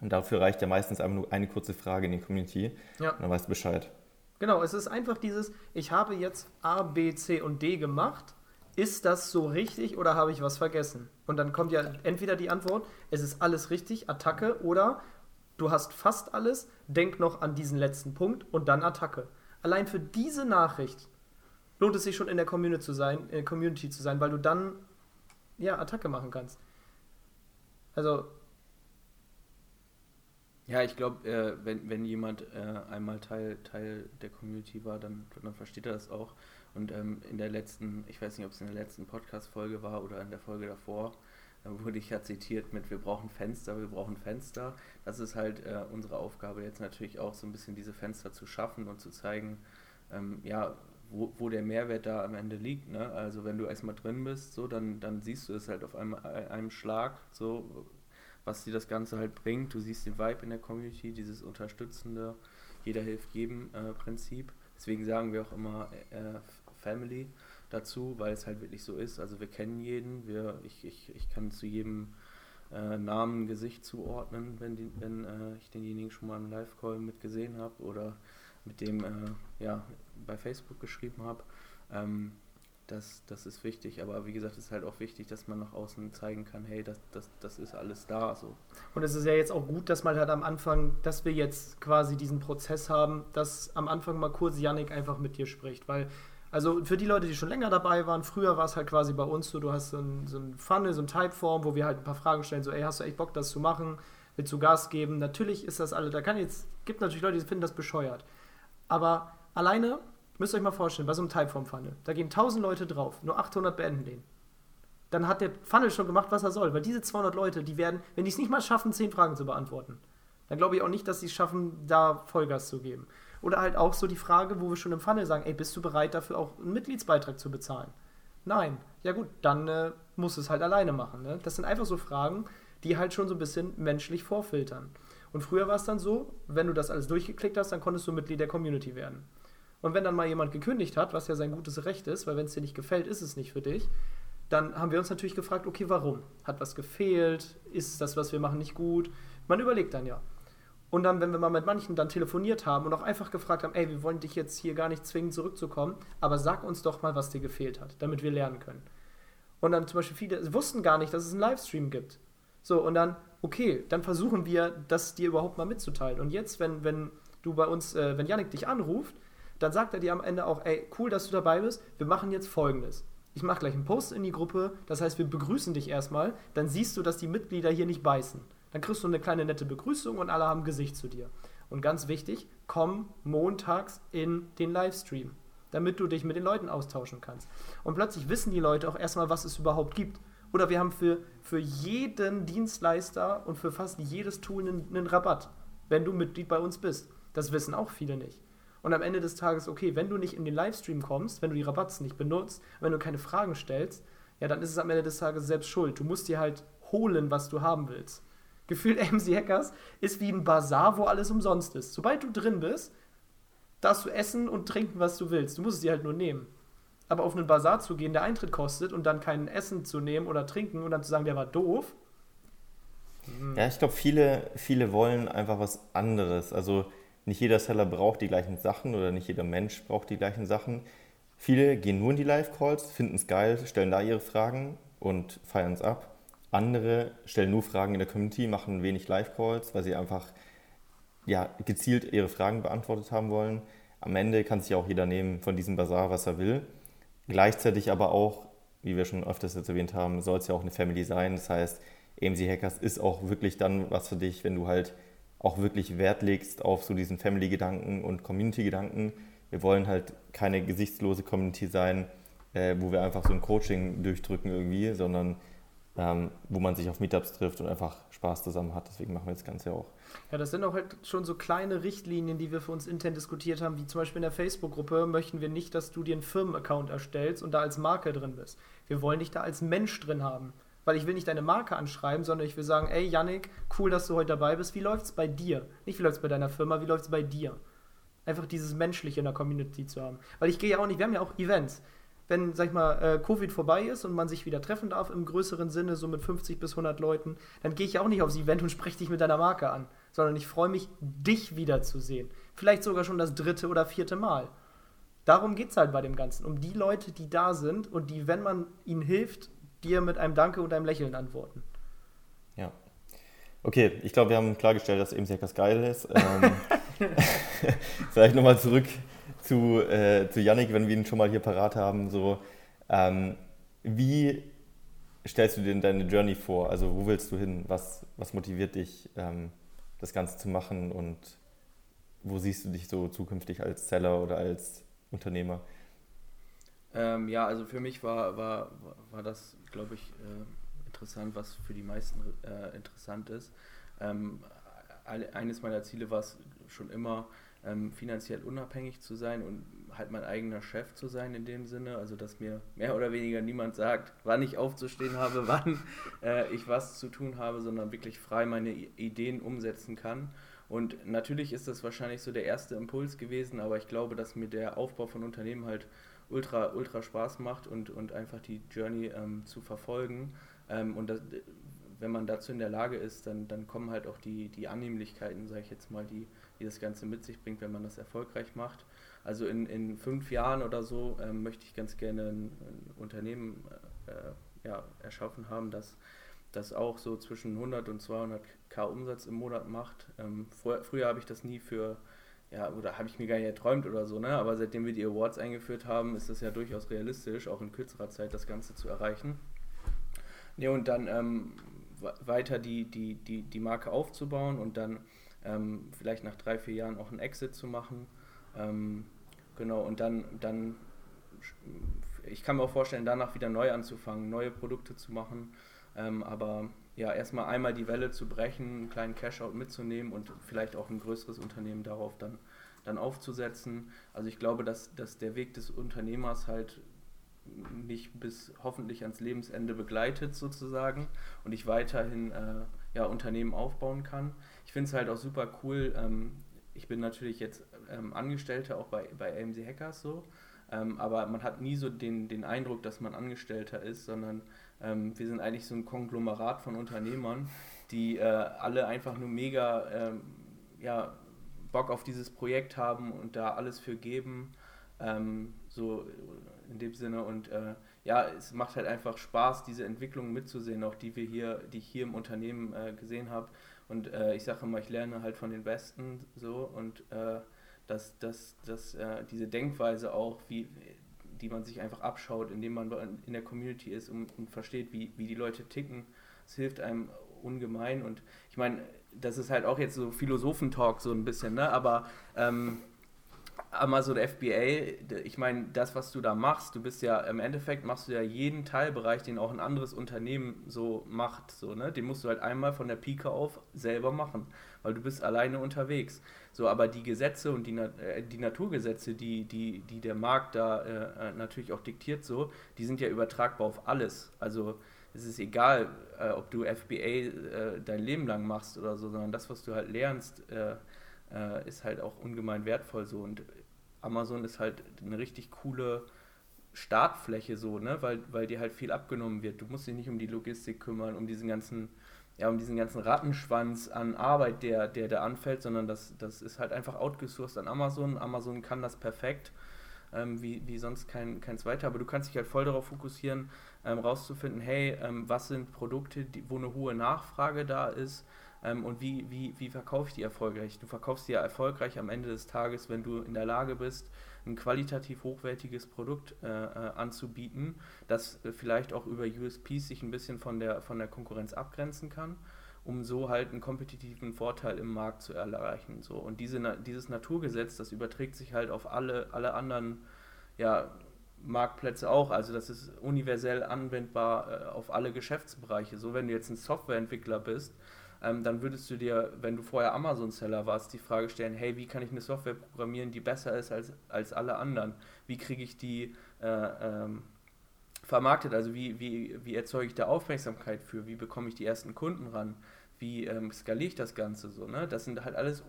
Speaker 2: Und dafür reicht ja meistens einfach nur eine kurze Frage in die Community. Ja. Und dann weißt du Bescheid.
Speaker 3: Genau, es ist einfach dieses, ich habe jetzt A, B, C und D gemacht. Ist das so richtig oder habe ich was vergessen? Und dann kommt ja entweder die Antwort, es ist alles richtig, Attacke, oder du hast fast alles, denk noch an diesen letzten Punkt und dann Attacke. Allein für diese Nachricht lohnt es sich schon in der Community zu sein, in der Community zu sein, weil du dann ja Attacke machen kannst. Also
Speaker 1: ja, ich glaube, äh, wenn, wenn jemand äh, einmal Teil, Teil der Community war, dann, dann versteht er das auch. Und ähm, in der letzten, ich weiß nicht, ob es in der letzten Podcast-Folge war oder in der Folge davor, da wurde ich ja zitiert mit, wir brauchen Fenster, wir brauchen Fenster. Das ist halt äh, unsere Aufgabe jetzt natürlich auch so ein bisschen diese Fenster zu schaffen und zu zeigen, ähm, ja, wo, wo der Mehrwert da am Ende liegt. Ne? Also wenn du erstmal drin bist, so, dann, dann siehst du es halt auf einem, einem Schlag, so was dir das Ganze halt bringt. Du siehst den Vibe in der Community, dieses unterstützende, jeder hilft jedem äh, Prinzip. Deswegen sagen wir auch immer äh, Family dazu, weil es halt wirklich so ist. Also wir kennen jeden, wir, ich, ich, ich kann zu jedem äh, Namen, Gesicht zuordnen, wenn, die, wenn äh, ich denjenigen schon mal im Live-Call mit gesehen habe oder mit dem äh, ja, bei Facebook geschrieben habe. Ähm, das, das ist wichtig. Aber wie gesagt, es ist halt auch wichtig, dass man nach außen zeigen kann, hey, das, das, das ist alles da. So.
Speaker 3: Und es ist ja jetzt auch gut, dass man halt am Anfang, dass wir jetzt quasi diesen Prozess haben, dass am Anfang mal kurz Yannick einfach mit dir spricht. Weil, also für die Leute, die schon länger dabei waren, früher war es halt quasi bei uns so, du hast so ein, so ein Funnel, so ein Typeform, wo wir halt ein paar Fragen stellen, so, ey, hast du echt Bock, das zu machen? Willst du Gas geben? Natürlich ist das alle, da kann jetzt, gibt natürlich Leute, die finden das bescheuert. Aber alleine Müsst ihr euch mal vorstellen, bei so einem Typeform-Funnel, da gehen 1000 Leute drauf, nur 800 beenden den. Dann hat der Funnel schon gemacht, was er soll, weil diese 200 Leute, die werden, wenn die es nicht mal schaffen, 10 Fragen zu beantworten, dann glaube ich auch nicht, dass sie es schaffen, da Vollgas zu geben. Oder halt auch so die Frage, wo wir schon im Funnel sagen, ey, bist du bereit dafür auch einen Mitgliedsbeitrag zu bezahlen? Nein. Ja gut, dann äh, musst du es halt alleine machen. Ne? Das sind einfach so Fragen, die halt schon so ein bisschen menschlich vorfiltern. Und früher war es dann so, wenn du das alles durchgeklickt hast, dann konntest du Mitglied der Community werden. Und wenn dann mal jemand gekündigt hat, was ja sein gutes Recht ist, weil wenn es dir nicht gefällt, ist es nicht für dich, dann haben wir uns natürlich gefragt, okay, warum? Hat was gefehlt? Ist das, was wir machen, nicht gut? Man überlegt dann ja. Und dann, wenn wir mal mit manchen dann telefoniert haben und auch einfach gefragt haben, ey, wir wollen dich jetzt hier gar nicht zwingen, zurückzukommen, aber sag uns doch mal, was dir gefehlt hat, damit wir lernen können. Und dann zum Beispiel viele wussten gar nicht, dass es einen Livestream gibt. So, und dann, okay, dann versuchen wir, das dir überhaupt mal mitzuteilen. Und jetzt, wenn, wenn du bei uns, äh, wenn Janik dich anruft, dann sagt er dir am Ende auch, ey, cool, dass du dabei bist, wir machen jetzt folgendes. Ich mache gleich einen Post in die Gruppe, das heißt, wir begrüßen dich erstmal, dann siehst du, dass die Mitglieder hier nicht beißen. Dann kriegst du eine kleine nette Begrüßung und alle haben Gesicht zu dir. Und ganz wichtig, komm montags in den Livestream. damit du dich mit den Leuten austauschen kannst. Und plötzlich wissen die Leute auch erstmal, was es überhaupt gibt. Oder wir haben für, für jeden Dienstleister und für fast jedes Tool einen, einen Rabatt, wenn du Mitglied bei uns bist. Das wissen auch viele nicht. Und am Ende des Tages, okay, wenn du nicht in den Livestream kommst, wenn du die Rabatts nicht benutzt, wenn du keine Fragen stellst, ja, dann ist es am Ende des Tages selbst schuld. Du musst dir halt holen, was du haben willst. Gefühlt MC Hackers ist wie ein Bazar, wo alles umsonst ist. Sobald du drin bist, darfst du essen und trinken, was du willst. Du musst es dir halt nur nehmen. Aber auf einen Bazar zu gehen, der Eintritt kostet und dann kein Essen zu nehmen oder trinken und dann zu sagen, der war doof.
Speaker 2: Hm. Ja, ich glaube, viele, viele wollen einfach was anderes. Also nicht jeder Seller braucht die gleichen Sachen oder nicht jeder Mensch braucht die gleichen Sachen. Viele gehen nur in die Live-Calls, finden es geil, stellen da ihre Fragen und feiern es ab. Andere stellen nur Fragen in der Community, machen wenig Live-Calls, weil sie einfach ja, gezielt ihre Fragen beantwortet haben wollen. Am Ende kann sich auch jeder nehmen von diesem Bazar, was er will. Gleichzeitig aber auch, wie wir schon öfters jetzt erwähnt haben, soll es ja auch eine Family sein. Das heißt, AMC Hackers ist auch wirklich dann was für dich, wenn du halt auch wirklich Wert legst auf so diesen Family-Gedanken und Community-Gedanken. Wir wollen halt keine gesichtslose Community sein, äh, wo wir einfach so ein Coaching durchdrücken irgendwie, sondern ähm, wo man sich auf Meetups trifft und einfach Spaß zusammen hat. Deswegen machen wir das Ganze auch.
Speaker 3: Ja, das sind auch halt schon so kleine Richtlinien, die wir für uns intern diskutiert haben, wie zum Beispiel in der Facebook-Gruppe möchten wir nicht, dass du dir einen Firmenaccount erstellst und da als Marke drin bist. Wir wollen dich da als Mensch drin haben. Weil ich will nicht deine Marke anschreiben, sondern ich will sagen, ey Yannick, cool, dass du heute dabei bist. Wie läuft es bei dir? Nicht wie läuft es bei deiner Firma, wie läuft es bei dir? Einfach dieses Menschliche in der Community zu haben. Weil ich gehe ja auch nicht, wir haben ja auch Events wenn, sag ich mal, äh, Covid vorbei ist und man sich wieder treffen darf im größeren Sinne, so mit 50 bis 100 Leuten, dann gehe ich auch nicht aufs Event und spreche dich mit deiner Marke an, sondern ich freue mich, dich wiederzusehen. Vielleicht sogar schon das dritte oder vierte Mal. Darum geht es halt bei dem Ganzen, um die Leute, die da sind und die, wenn man ihnen hilft, dir mit einem Danke und einem Lächeln antworten.
Speaker 2: Ja. Okay, ich glaube, wir haben klargestellt, dass eben sehr geil ist. Ähm, vielleicht nochmal zurück zu, äh, zu Yannick, wenn wir ihn schon mal hier parat haben. So, ähm, wie stellst du dir deine Journey vor? Also wo willst du hin? Was, was motiviert dich, ähm, das Ganze zu machen und wo siehst du dich so zukünftig als Seller oder als Unternehmer?
Speaker 1: Ähm, ja, also für mich war, war, war das, glaube ich, äh, interessant, was für die meisten äh, interessant ist. Ähm, eines meiner Ziele war es schon immer, ähm, finanziell unabhängig zu sein und halt mein eigener Chef zu sein in dem Sinne. Also dass mir mehr oder weniger niemand sagt, wann ich aufzustehen habe, wann äh, ich was zu tun habe, sondern wirklich frei meine Ideen umsetzen kann. Und natürlich ist das wahrscheinlich so der erste Impuls gewesen, aber ich glaube, dass mir der Aufbau von Unternehmen halt ultra, ultra Spaß macht und, und einfach die Journey ähm, zu verfolgen. Ähm, und das, wenn man dazu in der Lage ist, dann, dann kommen halt auch die, die Annehmlichkeiten, sage ich jetzt mal, die, die das Ganze mit sich bringt, wenn man das erfolgreich macht. Also in, in fünf Jahren oder so ähm, möchte ich ganz gerne ein, ein Unternehmen äh, ja, erschaffen haben, das, das auch so zwischen 100 und 200 K Umsatz im Monat macht. Ähm, vor, früher habe ich das nie für, ja, oder habe ich mir gar nicht erträumt oder so, ne? aber seitdem wir die Awards eingeführt haben, ist das ja durchaus realistisch, auch in kürzerer Zeit das Ganze zu erreichen. Ja, und dann ähm, weiter die, die, die, die Marke aufzubauen und dann ähm, vielleicht nach drei, vier Jahren auch einen Exit zu machen. Ähm, genau, und dann, dann, ich kann mir auch vorstellen, danach wieder neu anzufangen, neue Produkte zu machen. Ähm, aber ja, erstmal einmal die Welle zu brechen, einen kleinen Cashout mitzunehmen und vielleicht auch ein größeres Unternehmen darauf dann, dann aufzusetzen. Also ich glaube, dass, dass der Weg des Unternehmers halt mich bis hoffentlich ans Lebensende begleitet sozusagen und ich weiterhin äh, ja, Unternehmen aufbauen kann. Ich finde es halt auch super cool. Ähm, ich bin natürlich jetzt ähm, Angestellter auch bei, bei AMC Hackers so, ähm, aber man hat nie so den, den Eindruck, dass man Angestellter ist, sondern ähm, wir sind eigentlich so ein Konglomerat von Unternehmern, die äh, alle einfach nur mega ähm, ja, Bock auf dieses Projekt haben und da alles für geben. So in dem Sinne und äh, ja, es macht halt einfach Spaß, diese Entwicklung mitzusehen, auch die wir hier, die ich hier im Unternehmen äh, gesehen habe. Und äh, ich sage immer, ich lerne halt von den Besten so und äh, dass, dass, dass äh, diese Denkweise auch, wie, die man sich einfach abschaut, indem man in der Community ist und, und versteht, wie, wie die Leute ticken, es hilft einem ungemein. Und ich meine, das ist halt auch jetzt so Philosophentalk so ein bisschen, ne? aber ähm, Amazon FBA, ich meine, das, was du da machst, du bist ja, im Endeffekt machst du ja jeden Teilbereich, den auch ein anderes Unternehmen so macht, so, ne? Den musst du halt einmal von der Pike auf selber machen, weil du bist alleine unterwegs. So, aber die Gesetze und die, äh, die Naturgesetze, die, die, die der Markt da äh, äh, natürlich auch diktiert, so, die sind ja übertragbar auf alles. Also es ist egal, äh, ob du FBA äh, dein Leben lang machst oder so, sondern das, was du halt lernst, ist halt auch ungemein wertvoll so. Und Amazon ist halt eine richtig coole Startfläche so, ne? Weil, weil dir halt viel abgenommen wird. Du musst dich nicht um die Logistik kümmern, um diesen ganzen, ja, um diesen ganzen Rattenschwanz an Arbeit, der, der da anfällt, sondern das, das ist halt einfach outgesourced an Amazon. Amazon kann das perfekt, ähm, wie, wie sonst kein, kein zweiter. Aber du kannst dich halt voll darauf fokussieren, ähm, rauszufinden, hey, ähm, was sind Produkte, die, wo eine hohe Nachfrage da ist, ähm, und wie, wie, wie verkaufe ich die erfolgreich? Du verkaufst die ja erfolgreich am Ende des Tages, wenn du in der Lage bist, ein qualitativ hochwertiges Produkt äh, äh, anzubieten, das äh, vielleicht auch über USPs sich ein bisschen von der, von der Konkurrenz abgrenzen kann, um so halt einen kompetitiven Vorteil im Markt zu erreichen. So. Und diese, dieses Naturgesetz, das überträgt sich halt auf alle, alle anderen ja, Marktplätze auch. Also das ist universell anwendbar äh, auf alle Geschäftsbereiche. So, wenn du jetzt ein Softwareentwickler bist, ähm, dann würdest du dir, wenn du vorher Amazon-Seller warst, die Frage stellen, hey, wie kann ich eine Software programmieren, die besser ist als, als alle anderen? Wie kriege ich die äh, ähm, vermarktet? Also wie, wie, wie erzeuge ich da Aufmerksamkeit für? Wie bekomme ich die ersten Kunden ran? Wie ähm, skaliere ich das Ganze so? Ne? Das sind halt alles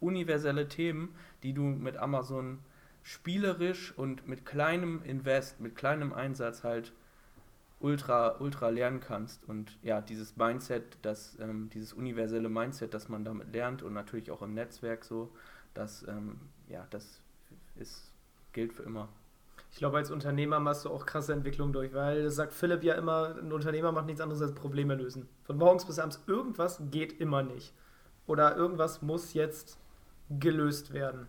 Speaker 1: universelle Themen, die du mit Amazon spielerisch und mit kleinem Invest, mit kleinem Einsatz halt ultra, ultra lernen kannst. Und ja, dieses Mindset, das, ähm, dieses universelle Mindset, das man damit lernt und natürlich auch im Netzwerk so, das, ähm, ja, das ist, gilt für immer.
Speaker 3: Ich glaube, als Unternehmer machst du auch krasse Entwicklungen durch, weil das sagt Philipp ja immer, ein Unternehmer macht nichts anderes als Probleme lösen. Von morgens bis abends irgendwas geht immer nicht. Oder irgendwas muss jetzt gelöst werden.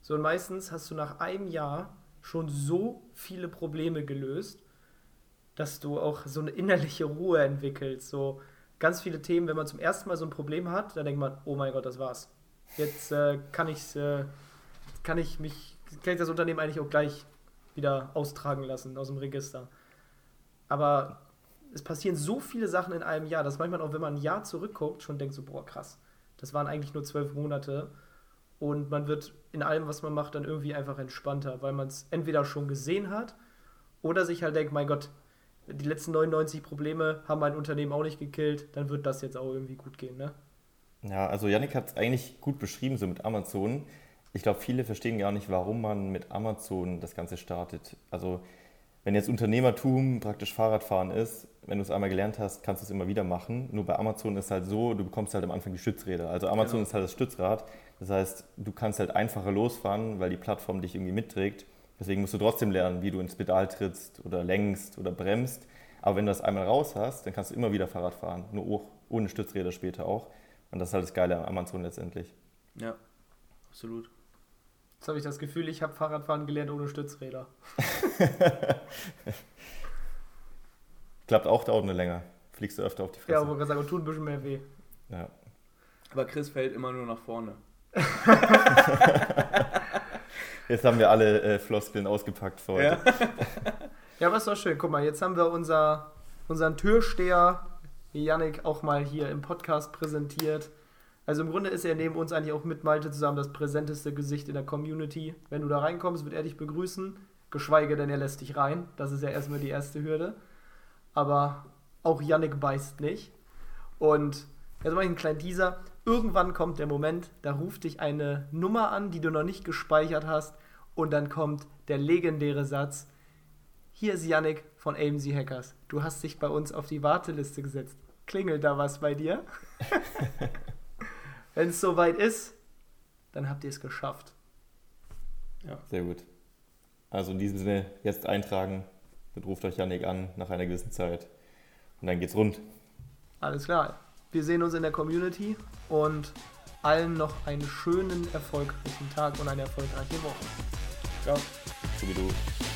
Speaker 3: So und meistens hast du nach einem Jahr schon so viele Probleme gelöst, dass du auch so eine innerliche Ruhe entwickelst. So ganz viele Themen, wenn man zum ersten Mal so ein Problem hat, dann denkt man, oh mein Gott, das war's. Jetzt äh, kann ich äh, kann ich mich, kann ich das Unternehmen eigentlich auch gleich wieder austragen lassen aus dem Register. Aber es passieren so viele Sachen in einem Jahr, dass manchmal auch, wenn man ein Jahr zurückguckt, schon denkt so, boah, krass, das waren eigentlich nur zwölf Monate. Und man wird in allem, was man macht, dann irgendwie einfach entspannter, weil man es entweder schon gesehen hat oder sich halt denkt, mein Gott, die letzten 99 Probleme haben mein Unternehmen auch nicht gekillt, dann wird das jetzt auch irgendwie gut gehen, ne?
Speaker 2: Ja, also Yannick hat es eigentlich gut beschrieben, so mit Amazon. Ich glaube, viele verstehen gar nicht, warum man mit Amazon das Ganze startet. Also wenn jetzt Unternehmertum praktisch Fahrradfahren ist, wenn du es einmal gelernt hast, kannst du es immer wieder machen. Nur bei Amazon ist halt so, du bekommst halt am Anfang die Stützräder. Also Amazon genau. ist halt das Stützrad. Das heißt, du kannst halt einfacher losfahren, weil die Plattform dich irgendwie mitträgt. Deswegen musst du trotzdem lernen, wie du ins Pedal trittst oder lenkst oder bremst. Aber wenn du das einmal raus hast, dann kannst du immer wieder Fahrrad fahren, nur auch ohne Stützräder später auch. Und das ist halt das Geile am Amazon letztendlich.
Speaker 1: Ja, absolut.
Speaker 3: Jetzt habe ich das Gefühl, ich habe Fahrradfahren gelernt ohne Stützräder.
Speaker 2: Klappt auch, dauert nur länger. Fliegst du öfter auf die Fresse.
Speaker 3: Ja, aber sagen, tut ein bisschen mehr weh.
Speaker 2: Ja.
Speaker 1: Aber Chris fällt immer nur nach vorne.
Speaker 2: Jetzt haben wir alle äh, Floskeln ausgepackt für heute.
Speaker 3: Ja. ja, aber ist doch schön. Guck mal, jetzt haben wir unser, unseren Türsteher, Yannick, auch mal hier im Podcast präsentiert. Also im Grunde ist er neben uns eigentlich auch mit Malte zusammen das präsenteste Gesicht in der Community. Wenn du da reinkommst, wird er dich begrüßen. Geschweige denn, er lässt dich rein. Das ist ja erstmal die erste Hürde. Aber auch Yannick beißt nicht. Und jetzt mache ich einen kleinen Teaser. Irgendwann kommt der Moment, da ruft dich eine Nummer an, die du noch nicht gespeichert hast, und dann kommt der legendäre Satz: Hier ist Yannick von AMZ Hackers. Du hast dich bei uns auf die Warteliste gesetzt. Klingelt da was bei dir? Wenn es soweit ist, dann habt ihr es geschafft.
Speaker 2: Ja. Sehr gut. Also in diesem Sinne, jetzt eintragen, dann ruft euch Yannick an nach einer gewissen Zeit und dann geht's rund.
Speaker 3: Alles klar. Wir sehen uns in der Community und allen noch einen schönen, erfolgreichen Tag und eine erfolgreiche Woche.
Speaker 2: Ciao. So wie du.